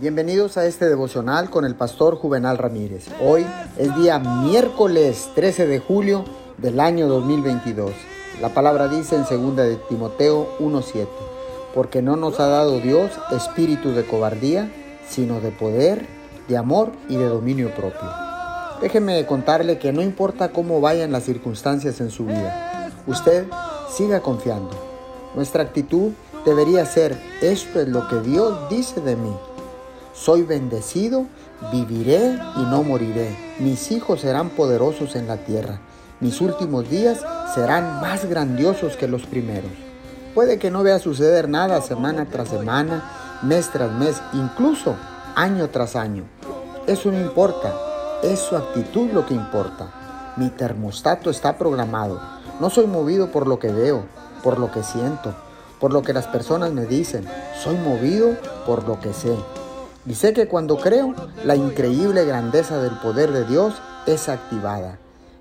Bienvenidos a este devocional con el pastor Juvenal Ramírez. Hoy es día miércoles 13 de julio del año 2022. La palabra dice en 2 de Timoteo 1:7, porque no nos ha dado Dios espíritu de cobardía, sino de poder, de amor y de dominio propio. Déjeme contarle que no importa cómo vayan las circunstancias en su vida, usted siga confiando. Nuestra actitud debería ser, esto es lo que Dios dice de mí soy bendecido, viviré y no moriré. Mis hijos serán poderosos en la tierra. Mis últimos días serán más grandiosos que los primeros. Puede que no vea suceder nada semana tras semana, mes tras mes, incluso año tras año. Eso no importa, es su actitud lo que importa. Mi termostato está programado. No soy movido por lo que veo, por lo que siento, por lo que las personas me dicen. Soy movido por lo que sé. Y sé que cuando creo, la increíble grandeza del poder de Dios es activada.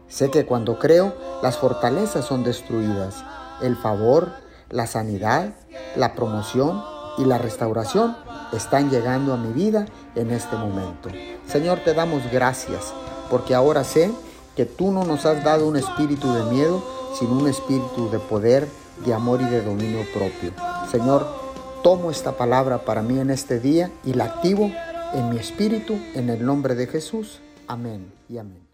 Sé que cuando creo, las fortalezas son destruidas. El favor, la sanidad, la promoción y la restauración están llegando a mi vida en este momento. Señor, te damos gracias porque ahora sé que tú no nos has dado un espíritu de miedo, sino un espíritu de poder, de amor y de dominio propio. Señor, tomo esta palabra para mí en este día y la activo en mi espíritu en el nombre de Jesús. Amén y amén.